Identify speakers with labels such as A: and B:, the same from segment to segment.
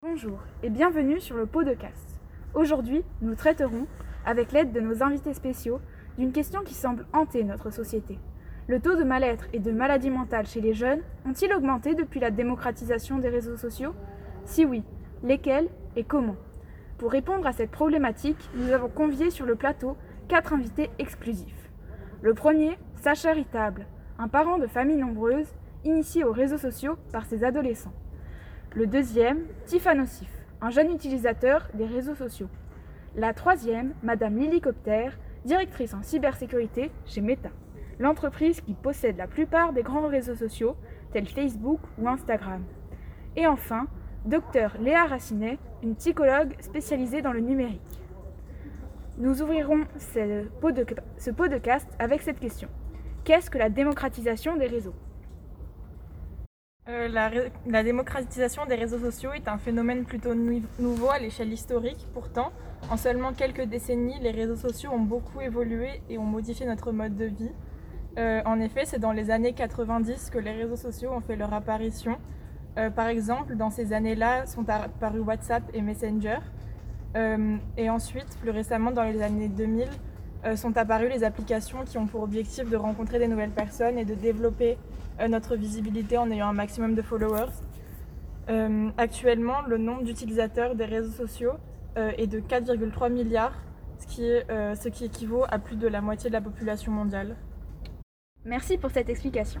A: Bonjour et bienvenue sur le pot de casse. Aujourd'hui, nous traiterons, avec l'aide de nos invités spéciaux, d'une question qui semble hanter notre société. Le taux de mal-être et de maladie mentale chez les jeunes ont-ils augmenté depuis la démocratisation des réseaux sociaux? Si oui, lesquels et comment? Pour répondre à cette problématique, nous avons convié sur le plateau quatre invités exclusifs. Le premier, Sacha Ritable, un parent de famille nombreuse, initié aux réseaux sociaux par ses adolescents. Le deuxième, Tiffany Ossif, un jeune utilisateur des réseaux sociaux. La troisième, Madame Lilicopter, directrice en cybersécurité chez Meta, l'entreprise qui possède la plupart des grands réseaux sociaux tels Facebook ou Instagram. Et enfin, Docteur Léa Racinet, une psychologue spécialisée dans le numérique. Nous ouvrirons ce podcast avec cette question. Qu'est-ce que la démocratisation des réseaux?
B: Euh, la, démocratisation des réseaux sociaux est un phénomène plutôt nou nouveau à l'échelle historique. Pourtant, en seulement quelques décennies, les réseaux sociaux ont beaucoup évolué et ont modifié notre mode de vie. Euh, en effet, c'est dans les années 90 que les réseaux sociaux ont fait leur apparition. Euh, par exemple, dans ces années-là sont apparus WhatsApp et Messenger. Et ensuite, plus récemment, dans les années 2000, euh, sont apparues les applications qui ont pour objectif de rencontrer des nouvelles personnes et de développer euh, notre visibilité en ayant un maximum de followers. Euh, actuellement, le nombre d'utilisateurs des réseaux sociaux euh, est de 4,3 milliards, ce qui, est, ce qui équivaut à plus de la moitié de la population mondiale.
A: Merci pour cette explication.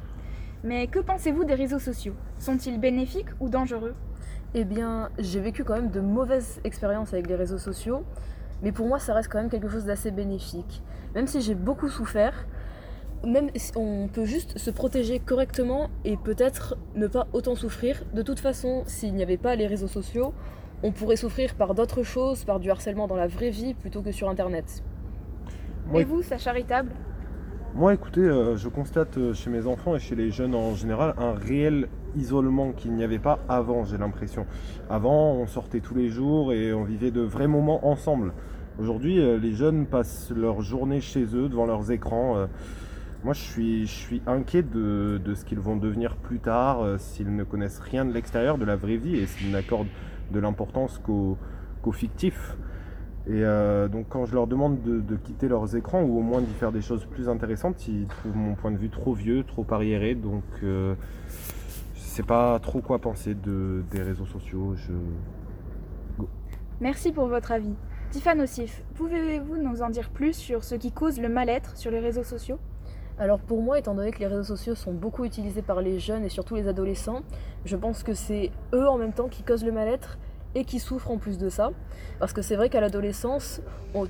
A: Mais que pensez-vous des réseaux sociaux? Sont-ils bénéfiques ou dangereux?
C: Eh bien, j'ai vécu quand même de mauvaises expériences avec les réseaux sociaux, mais pour moi, ça reste quand même quelque chose d'assez bénéfique. Même si j'ai beaucoup souffert, même on peut juste se protéger correctement et peut-être ne pas autant souffrir. De toute façon, s'il n'y avait pas les réseaux sociaux, on pourrait souffrir par d'autres choses, par du harcèlement dans la vraie vie plutôt que sur Internet.
A: et vous, ça charitable
D: Moi, écoutez, euh, je constate euh, chez mes enfants et chez les jeunes en général un réel isolement qu'il n'y avait pas avant, j'ai l'impression. Avant, on sortait tous les jours et on vivait de vrais moments ensemble. Aujourd'hui, euh, les jeunes passent leur journée chez eux, devant leurs écrans. Moi, je suis, inquiet de, ce qu'ils vont devenir plus tard, s'ils ne connaissent rien de l'extérieur, de la vraie vie, et s'ils n'accordent de l'importance qu'au fictif. Et euh, donc, quand je leur demande de, de, quitter leurs écrans, ou au moins d'y faire des choses plus intéressantes, ils trouvent mon point de vue trop vieux, trop arriéré. Donc, euh, je sais pas trop quoi penser de, des réseaux sociaux. Je...
A: Go. Merci pour votre avis. Tiffany Ossif, pouvez-vous nous en dire plus sur ce qui cause le mal-être sur les réseaux sociaux?
C: Alors pour moi, étant donné que les réseaux sociaux sont beaucoup utilisés par les jeunes et surtout les adolescents, je pense que c'est eux en même temps qui causent le mal-être et qui souffrent en plus de ça. Parce que c'est vrai qu'à l'adolescence,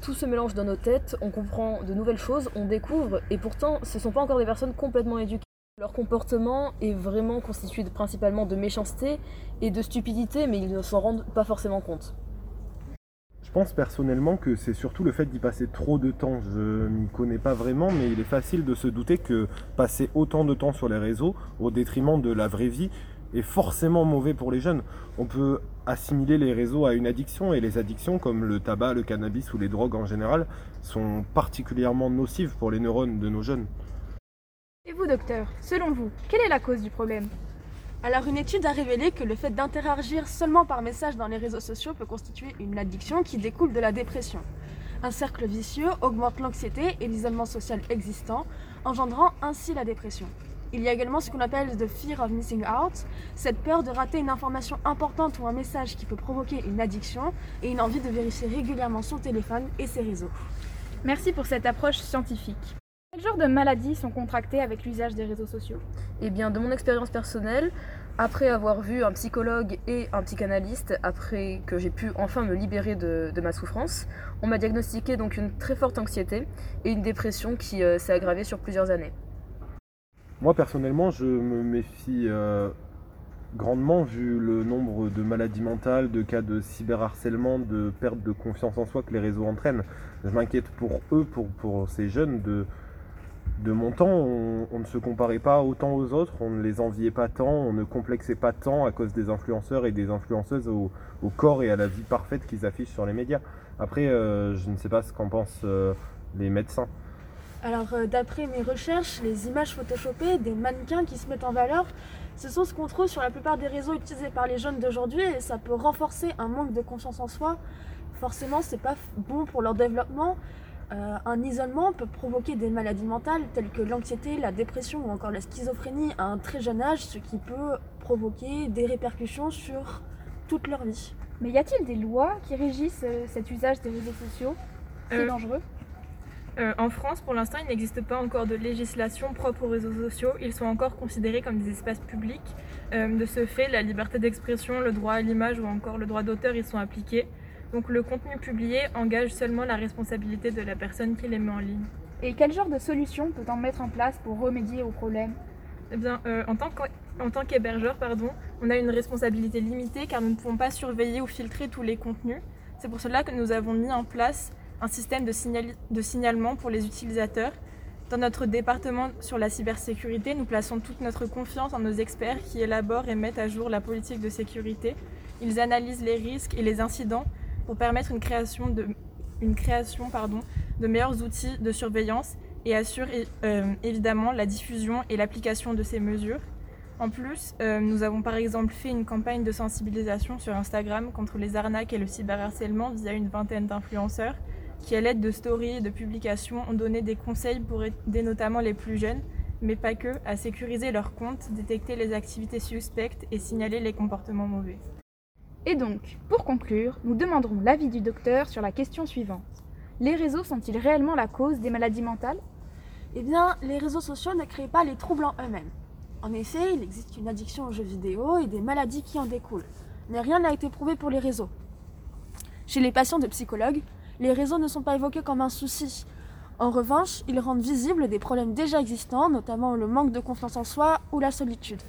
C: tout se mélange dans nos têtes, on comprend de nouvelles choses, on découvre, et pourtant ce ne sont pas encore des personnes complètement éduquées. Leur comportement est vraiment constitué principalement de méchanceté et de stupidité, mais ils ne s'en rendent pas forcément compte.
D: Je pense personnellement que c'est surtout le fait d'y passer trop de temps. Je m'y connais pas vraiment, mais il est facile de se douter que passer autant de temps sur les réseaux au détriment de la vraie vie est forcément mauvais pour les jeunes. On peut assimiler les réseaux à une addiction et les addictions comme le tabac, le cannabis ou les drogues en général sont particulièrement nocives pour les neurones de nos jeunes.
A: Et vous, docteur, selon vous, quelle est la cause du problème?
E: Alors une étude a révélé que le fait d'interagir seulement par message dans les réseaux sociaux peut constituer une addiction qui découle de la dépression. Un cercle vicieux augmente l'anxiété et l'isolement social existant, engendrant ainsi la dépression. Il y a également ce qu'on appelle the fear of missing out, cette peur de rater une information importante ou un message qui peut provoquer une addiction et une envie de vérifier régulièrement son téléphone et ses réseaux.
A: Merci pour cette approche scientifique. Quel genre de maladies sont contractées avec l'usage des réseaux sociaux?
C: Eh bien, de mon expérience personnelle, après avoir vu un psychologue et un psychanalyste, après que j'ai pu enfin me libérer de, de ma souffrance, on m'a diagnostiqué donc une très forte anxiété et une dépression qui euh, s'est aggravée sur plusieurs années.
D: Moi personnellement, je me méfie euh, grandement vu le nombre de maladies mentales, de cas de cyberharcèlement, de perte de confiance en soi que les réseaux entraînent. Je m'inquiète pour eux, pour, ces jeunes, de mon temps, on, ne se comparait pas autant aux autres, on ne les enviait pas tant, on ne complexait pas tant à cause des influenceurs et des influenceuses au, au corps et à la vie parfaite qu'ils affichent sur les médias. Après, euh, je ne sais pas ce qu'en pensent euh, les médecins.
E: Alors, euh, d'après mes recherches, les images photoshopées des mannequins qui se mettent en valeur, ce sont ce qu'on trouve sur la plupart des réseaux utilisés par les jeunes d'aujourd'hui et ça peut renforcer un manque de confiance en soi. Forcément, c'est pas bon pour leur développement. Euh, un isolement peut provoquer des maladies mentales telles que l'anxiété, la dépression ou encore la schizophrénie à un très jeune âge, ce qui peut provoquer des répercussions sur toute leur vie.
A: Mais y a-t-il des lois qui régissent euh, cet usage des réseaux sociaux? C'est
B: Euh,
A: dangereux?
B: Euh, en France, pour l'instant, il n'existe pas encore de législation propre aux réseaux sociaux. Ils sont encore considérés comme des espaces publics. Euh, de ce fait, la liberté d'expression, le droit à l'image ou encore le droit d'auteur y sont appliqués. Donc le contenu publié engage seulement la responsabilité de la personne qui les met en ligne.
A: Et quel genre de solution peut-on mettre en place pour remédier au problème
B: Eh bien, euh, en tant qu'en- en tant qu'hébergeur, pardon, on a une responsabilité limitée car nous ne pouvons pas surveiller ou filtrer tous les contenus. C'est pour cela que nous avons mis en place un système de, signali- de signalement pour les utilisateurs. Dans notre département sur la cybersécurité, nous plaçons toute notre confiance en nos experts qui élaborent et mettent à jour la politique de sécurité. Ils analysent les risques et les incidents pour permettre une création de, une création, pardon, de meilleurs outils de surveillance et assurent euh, évidemment la diffusion et l'application de ces mesures. En plus, euh, nous avons par exemple fait une campagne de sensibilisation sur Instagram contre les arnaques et le cyberharcèlement via une vingtaine d'influenceurs qui, à l'aide de stories et de publications, ont donné des conseils pour aider notamment les plus jeunes, mais pas que, à sécuriser leurs comptes, détecter les activités suspectes et signaler les comportements mauvais.
A: Et donc, pour conclure, nous demanderons l'avis du docteur sur la question suivante. Les réseaux sont-ils réellement la cause des maladies mentales?
E: Eh bien, les réseaux sociaux ne créent pas les troubles en eux-mêmes. En effet, il existe une addiction aux jeux vidéo et des maladies qui en découlent. Mais rien n'a été prouvé pour les réseaux. Chez les patients de psychologues, les réseaux ne sont pas évoqués comme un souci. En revanche, ils rendent visibles des problèmes déjà existants, notamment le manque de confiance en soi ou la solitude.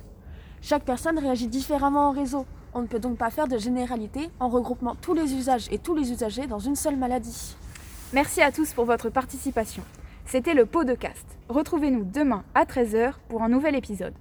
E: Chaque personne réagit différemment au réseau. On ne peut donc pas faire de généralité en regroupant tous les usages et tous les usagers dans une seule maladie.
A: Merci à tous pour votre participation. C'était le pot de cast. Retrouvez-nous demain à 13h pour un nouvel épisode.